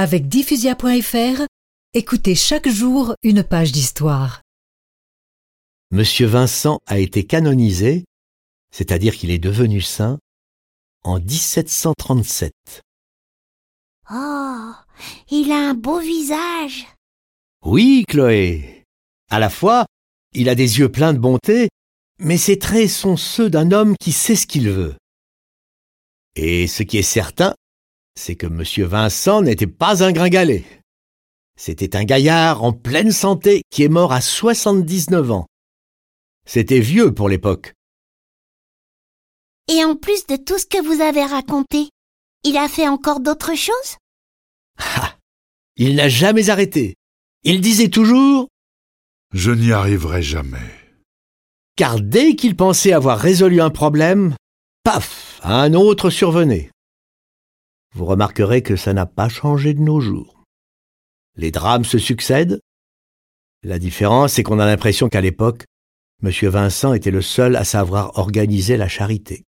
Avec diffusia.fr, écoutez chaque jour une page d'histoire. Monsieur Vincent a été canonisé, c'est-à-dire qu'il est devenu saint, en 1737. Oh, il a un beau visage. Oui, Chloé. À la fois, il a des yeux pleins de bonté, mais ses traits sont ceux d'un homme qui sait ce qu'il veut. Et ce qui est certain, c'est que Monsieur Vincent n'était pas un gringalet. C'était un gaillard en pleine santé qui est mort à 79 ans. C'était vieux pour l'époque. Et en plus de tout ce que vous avez raconté, il a fait encore d'autres choses? Ah, il n'a jamais arrêté. Il disait toujours Je n'y arriverai jamais. car dès qu'il pensait avoir résolu un problème, paf, un autre survenait. Vous remarquerez que ça n'a pas changé de nos jours. Les drames se succèdent. La différence, c'est qu'on a l'impression qu'à l'époque, M. Vincent était le seul à savoir organiser la charité.